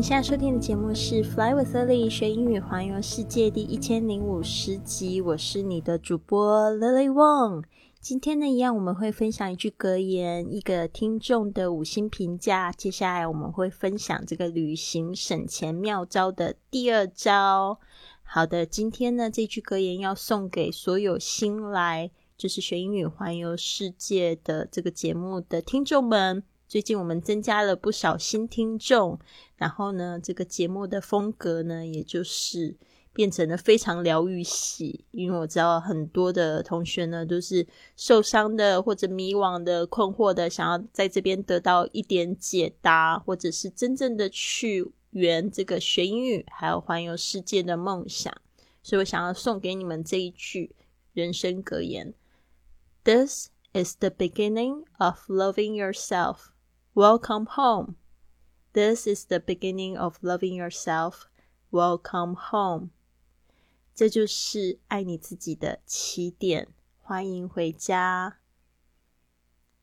您现在收听的节目是《Fly with Lily 学英语环游世界》第一千零五十集，我是你的主播 Lily Wong。今天呢，一样我们会分享一句格言，一个听众的五星评价。接下来我们会分享这个旅行省钱妙招的第二招。好的，今天呢，这句格言要送给所有新来就是学英语环游世界的这个节目的听众们。最近我们增加了不少新听众，然后呢，这个节目的风格呢，也就是变成了非常疗愈系。因为我知道很多的同学呢，都是受伤的或者迷惘的、困惑的，想要在这边得到一点解答，或者是真正的去圆这个学英语还有环游世界的梦想。所以我想要送给你们这一句人生格言：This is the beginning of loving yourself. Welcome home. This is the beginning of loving yourself. Welcome home. 这就是爱你自己的起点。欢迎回家。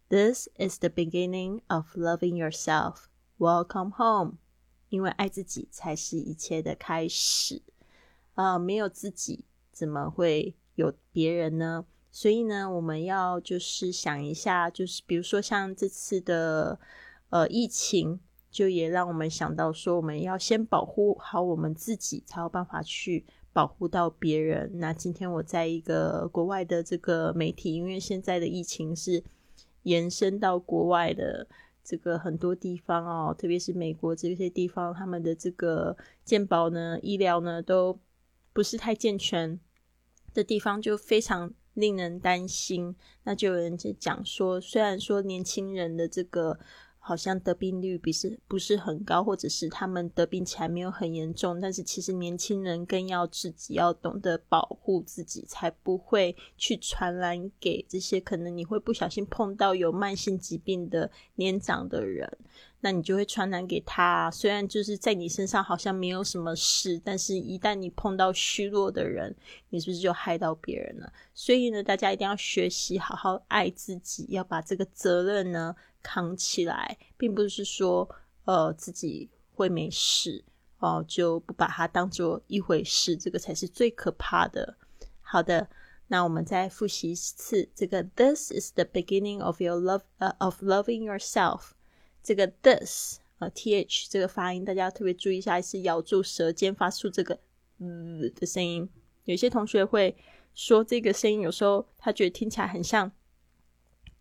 This is the beginning of loving yourself. Welcome home. 因为爱自己才是一切的开始。啊，没有自己，怎么会有别人呢？所以呢，我们要就是想一下，就是比如说像这次的呃疫情，就也让我们想到说，我们要先保护好我们自己，才有办法去保护到别人。那今天我在一个国外的这个媒体，因为现在的疫情是延伸到国外的这个很多地方哦，特别是美国这些地方，他们的这个健保呢、医疗呢都不是太健全的地方，就非常。令人担心，那就有人就讲说，虽然说年轻人的这个好像得病率比是不是很高，或者是他们得病起来没有很严重，但是其实年轻人更要自己要懂得保护自己，才不会去传染给这些可能你会不小心碰到有慢性疾病的年长的人。那你就会传染给他。虽然就是在你身上好像没有什么事，但是一旦你碰到虚弱的人，你是不是就害到别人了？所以呢，大家一定要学习好好爱自己，要把这个责任呢扛起来，并不是说呃自己会没事哦就不把它当做一回事，这个才是最可怕的。好的，那我们再复习一次这个：This is the beginning of your love, uh, of loving yourself. 这个 this 啊，th 这个发音，大家要特别注意一下，是咬住舌尖发出这个嗯的声音。有些同学会说这个声音，有时候他觉得听起来很像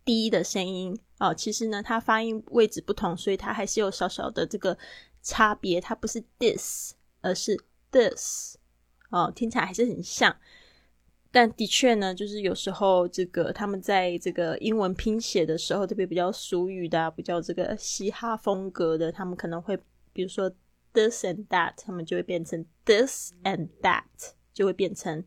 低的声音哦。其实呢，它发音位置不同，所以它还是有小小的这个差别。它不是 this，而是 this 哦，听起来还是很像。但的确呢，就是有时候这个他们在这个英文拼写的时候，特别比较俗语的，比较这个嘻哈风格的，他们可能会比如说 this and that，他们就会变成 this and that，就会变成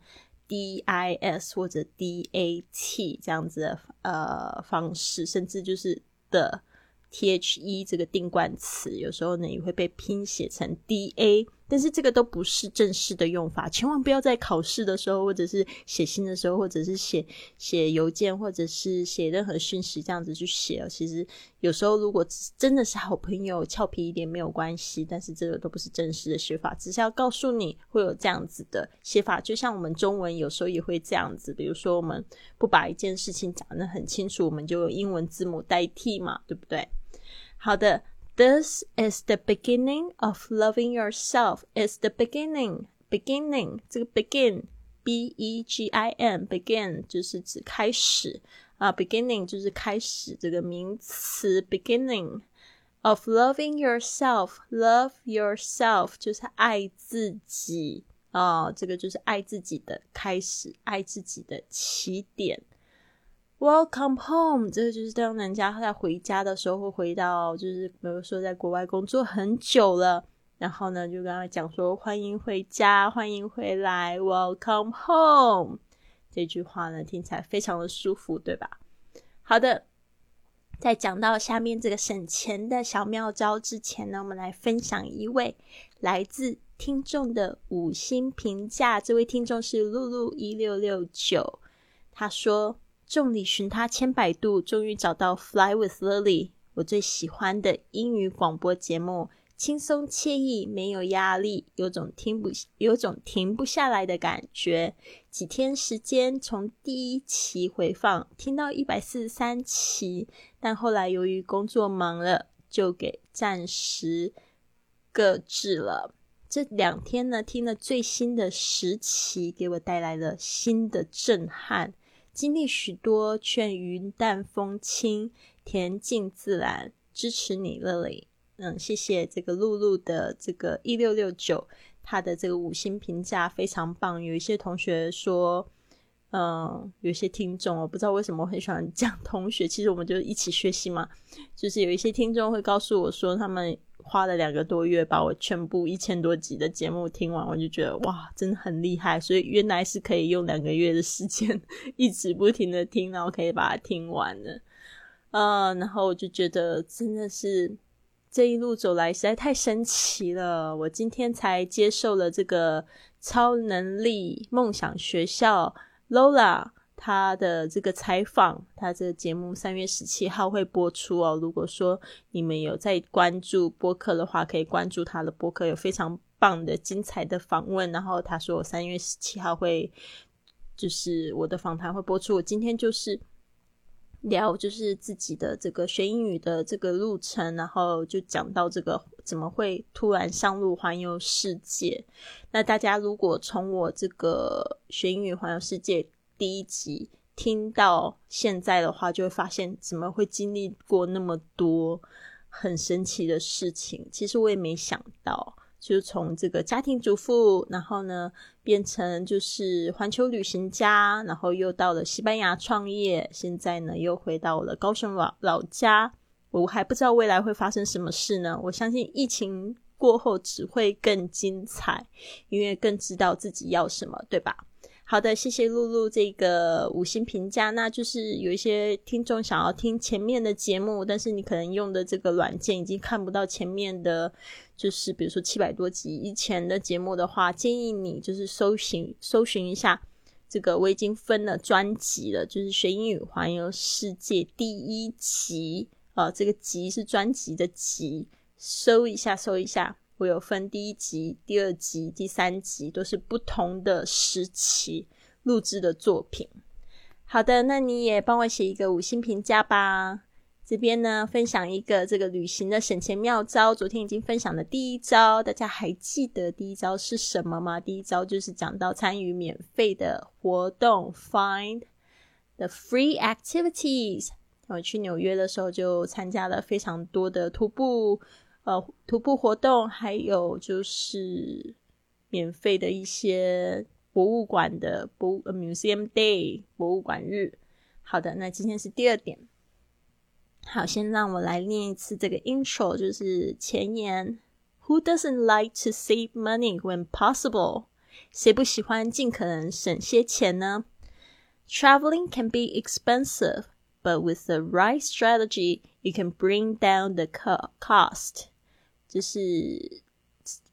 d i s 或者 d a t 这样子的呃方式，甚至就是的 t h e 这个定冠词，有时候呢也会被拼写成 d a。但是这个都不是正式的用法，千万不要在考试的时候，或者是写信的时候，或者是写写邮件，或者是写任何讯息这样子去写。其实有时候如果真的是好朋友，俏皮一点没有关系，但是这个都不是正式的写法，只是要告诉你会有这样子的写法。就像我们中文有时候也会这样子，比如说我们不把一件事情讲得很清楚，我们就用英文字母代替嘛，对不对？好的。This is the beginning of loving yourself. Is the beginning, beginning 这个 begin, b e g i n, begin 就是指开始啊，beginning 就是开始这个名词，beginning of loving yourself. Love yourself 就是爱自己啊，这个就是爱自己的开始，爱自己的起点。 Welcome home，这个就是当人家在回家的时候，会回到就是比如说在国外工作很久了，然后呢就跟他讲说欢迎回家，欢迎回来，Welcome home。这句话呢，听起来非常的舒服，对吧？好的，在讲到下面这个省钱的小妙招之前呢，我们来分享一位来自听众的五星评价。这位听众是露露一六六九，他说：“众里寻他千百度，终于找到 Fly with Lily，我最喜欢的英语广播节目。”轻松惬意，没有压力，有种听不有种停不下来的感觉。几天时间，从第一期回放听到一百四十三期，但后来由于工作忙了，就给暂时搁置了。这两天呢，听了最新的十期，给我带来了新的震撼，经历许多，却云淡风轻，恬静自然。支持你，Lily。嗯，谢谢这个露露的这个一六六九，他的这个五星评价非常棒。有一些同学说，嗯，有些听众我不知道为什么我很喜欢讲同学，其实我们就一起学习嘛。就是有一些听众会告诉我说，他们花了两个多月把我全部一千多集的节目听完，我就觉得哇，真的很厉害。所以原来是可以用两个月的时间 一直不停的听，然后可以把它听完的。嗯，然后我就觉得真的是。这一路走来实在太神奇了！我今天才接受了这个超能力梦想学校 Lola 他的这个采访，他这个节目三月十七号会播出哦。如果说你们有在关注播客的话，可以关注他的播客，有非常棒的精彩的访问。然后他说我三月十七号会就是我的访谈会播出，我今天就是。聊就是自己的这个学英语的这个路程，然后就讲到这个怎么会突然上路环游世界。那大家如果从我这个学英语环游世界第一集听到现在的话，就会发现怎么会经历过那么多很神奇的事情。其实我也没想到。就从这个家庭主妇，然后呢变成就是环球旅行家，然后又到了西班牙创业，现在呢又回到了高雄老老家。我还不知道未来会发生什么事呢。我相信疫情过后只会更精彩，因为更知道自己要什么，对吧？好的，谢谢露露这个五星评价。那就是有一些听众想要听前面的节目，但是你可能用的这个软件已经看不到前面的，就是比如说七百多集以前的节目的话，建议你就是搜寻搜寻一下这个我已经分了专辑了，就是学英语环游世界第一集啊，这个集是专辑的集，搜一下搜一下。我有分第一集、第二集、第三集，都是不同的时期录制的作品。好的，那你也帮我写一个五星评价吧。这边呢，分享一个这个旅行的省钱妙招。昨天已经分享的第一招，大家还记得第一招是什么吗？第一招就是讲到参与免费的活动，find the free activities。我去纽约的时候就参加了非常多的徒步。呃，徒步活动，还有就是免费的一些博物馆的博 museum day 博物馆日。好的，那今天是第二点。好，先让我来念一次这个 intro，就是前言。Who doesn't like to save money when possible？谁不喜欢尽可能省些钱呢？Traveling can be expensive, but with the right strategy, you can bring down the cost. 就是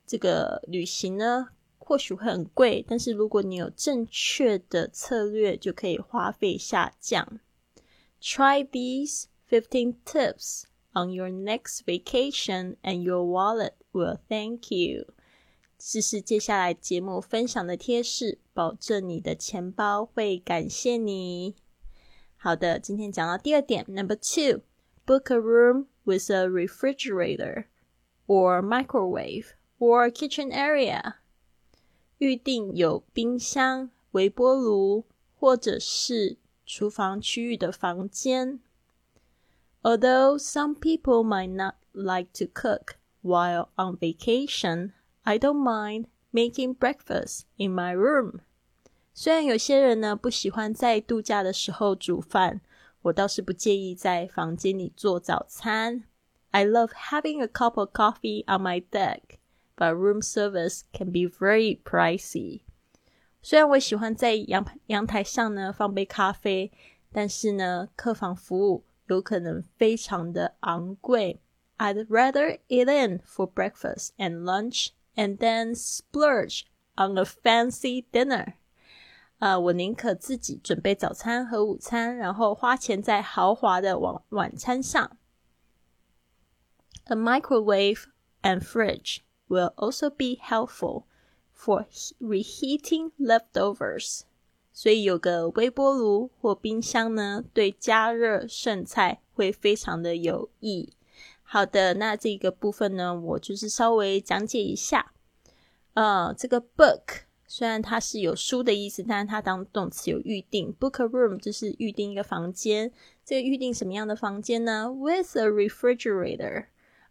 这个旅行呢，或许会很贵，但是如果你有正确的策略，就可以花费下降。Try these fifteen tips on your next vacation, and your wallet will thank you。试试接下来节目分享的贴士，保证你的钱包会感谢你。好的，今天讲到第二点，Number two, book a room with a refrigerator。 or microwave or kitchen area，预定有冰箱、微波炉或者是厨房区域的房间。Although some people might not like to cook while on vacation, I don't mind making breakfast in my room. 虽然有些人呢不喜欢在度假的时候煮饭，我倒是不介意在房间里做早餐。 I love having a cup of coffee on my deck, but room service can be very pricey. 虽然我喜欢在阳阳台上呢放杯咖啡，但是呢，客房服务有可能非常的昂贵。I'd rather eat in for breakfast and lunch and then splurge on a fancy dinner. 呃，我宁可自己准备早餐和午餐，然后花钱在豪华的晚晚餐上。 A microwave and fridge will also be helpful for reheating leftovers. 所以有个微波炉或冰箱呢，对加热剩菜会非常的有益。好的，那这个部分呢，我就是稍微讲解一下。呃，这个 book。虽然它是有书的意思，但是它当动词有预定。Book a room 就是预定一个房间。这个预定什么样的房间呢？With a refrigerator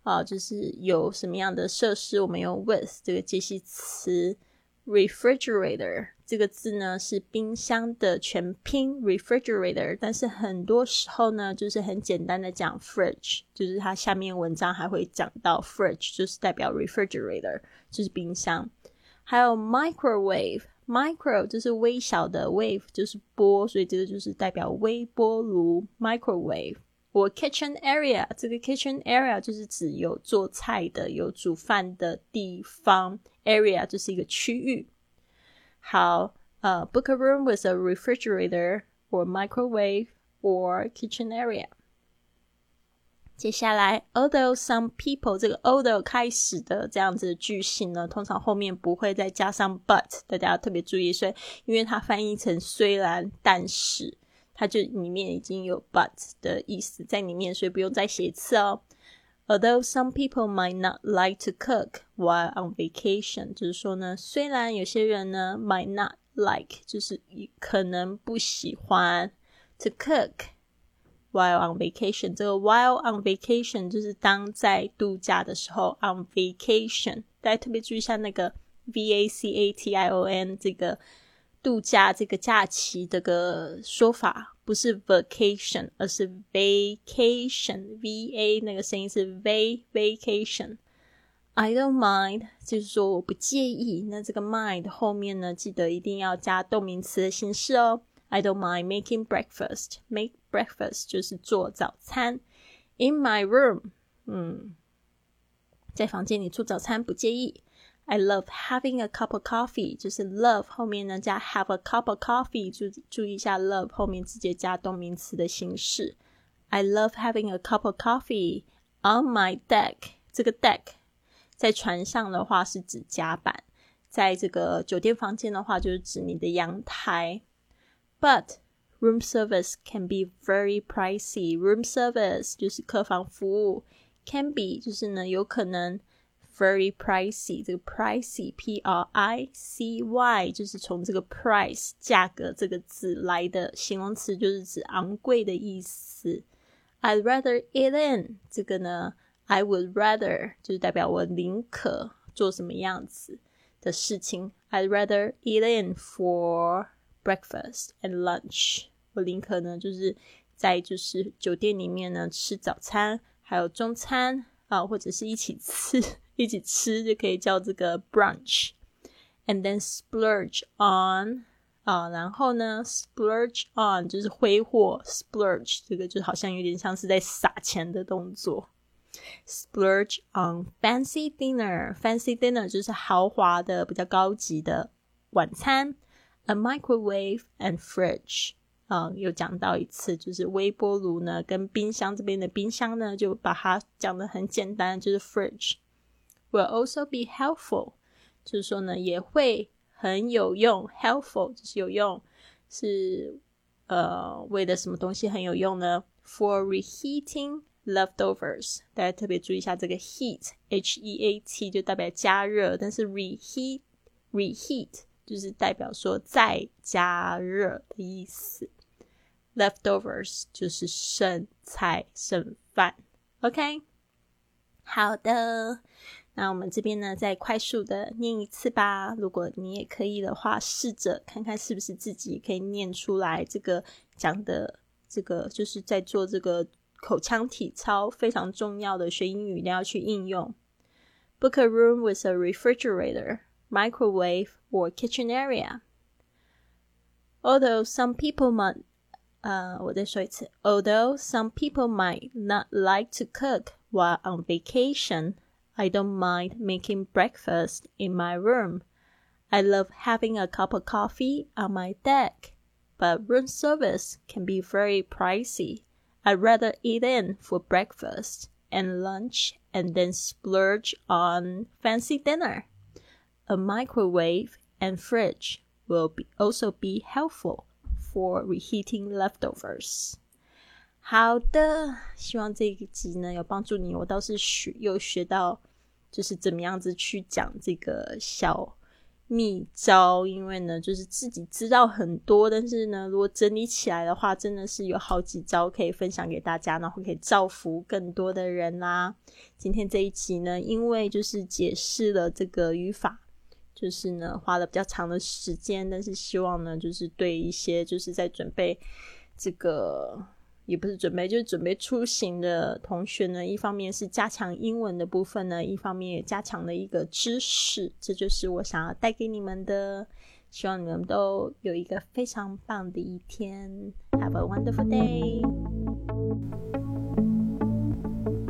啊，就是有什么样的设施？我们用 with 这个介系词。Refrigerator 这个字呢是冰箱的全拼 refrigerator，但是很多时候呢就是很简单的讲 fridge，就是它下面文章还会讲到 fridge，就是代表 refrigerator，就是冰箱。还有 microwave，micro 就是微小的，wave 就是波，所以这个就是代表微波炉 microwave。我 kitchen area，这个 kitchen area 就是指有做菜的、有煮饭的地方，area 就是一个区域。好，呃，book a room with a refrigerator or microwave or kitchen area。接下来，although some people 这个 although 开始的这样子的句型呢，通常后面不会再加上 but，大家要特别注意，所以因为它翻译成虽然但是，它就里面已经有 but 的意思在里面，所以不用再写一次哦。Although some people might not like to cook while on vacation，就是说呢，虽然有些人呢 might not like，就是可能不喜欢 to cook。While on vacation，这个 while on vacation 就是当在度假的时候。On vacation，大家特别注意一下那个 v a c a t i o n 这个度假这个假期这个说法，不是 vacation，而是 vacation。v a 那个声音是 v vacation。I don't mind，就是说我不介意。那这个 mind 后面呢，记得一定要加动名词的形式哦。I don't mind making breakfast. Make breakfast 就是做早餐。In my room，嗯，在房间里做早餐不介意。I love having a cup of coffee，就是 love 后面呢加 have a cup of coffee，注注意一下 love 后面直接加动名词的形式。I love having a cup of coffee on my deck。这个 deck 在船上的话是指甲板，在这个酒店房间的话就是指你的阳台。But room service can be very pricey. Room service 就是客房服务，can be 就是呢有可能 Very pricey。这个 pricey p r i c y 就是从这个 price 价格这个字来的形容词，就是指昂贵的意思。I'd rather eat in 这个呢，I would rather 就是代表我宁可做什么样子的事情。I'd rather eat in for breakfast and lunch。我宁可呢，就是在就是酒店里面呢吃早餐，还有中餐啊，或者是一起吃，一起吃就可以叫这个 brunch。And then splurge on 啊，然后呢 splurge on 就是挥霍，splurge 这个就好像有点像是在撒钱的动作。Splurge on fancy dinner，fancy dinner 就是豪华的、比较高级的晚餐。A microwave and fridge，啊，又讲到一次，就是微波炉呢，跟冰箱这边的冰箱呢，就把它讲的很简单，就是 fridge will also be helpful，就是说呢，也会很有用，helpful 就是有用，是呃为了什么东西很有用呢？For reheating leftovers，大家特别注意一下这个 heat，h e a t 就代表加热，但是 reheat，reheat。就是代表说再加热的意思，leftovers 就是剩菜剩饭，OK，好的，那我们这边呢再快速的念一次吧。如果你也可以的话，试着看看是不是自己可以念出来。这个讲的这个就是在做这个口腔体操非常重要的学英语，一定要去应用。Book a room with a refrigerator, microwave. or kitchen area. Although some people might 呃，我再说一次。Although some people might not like to cook while on vacation, I don't mind making breakfast in my room. I love having a cup of coffee on my deck, but room service can be very pricey. I'd rather eat in for breakfast and lunch and then splurge on fancy dinner. A microwave and fridge will be also be helpful for reheating leftovers。好的，希望这一集呢有帮助你。我倒是学又学到，就是怎么样子去讲这个小秘招。因为呢，就是自己知道很多，但是呢，如果整理起来的话，真的是有好几招可以分享给大家，然后可以造福更多的人啦。今天这一集呢，因为就是解释了这个语法。就是呢，花了比较长的时间，但是希望呢，就是对一些就是在准备这个，也不是准备，就是准备出行的同学呢，一方面是加强英文的部分呢，一方面也加强了一个知识，这就是我想要带给你们的。希望你们都有一个非常棒的一天，Have a wonderful day。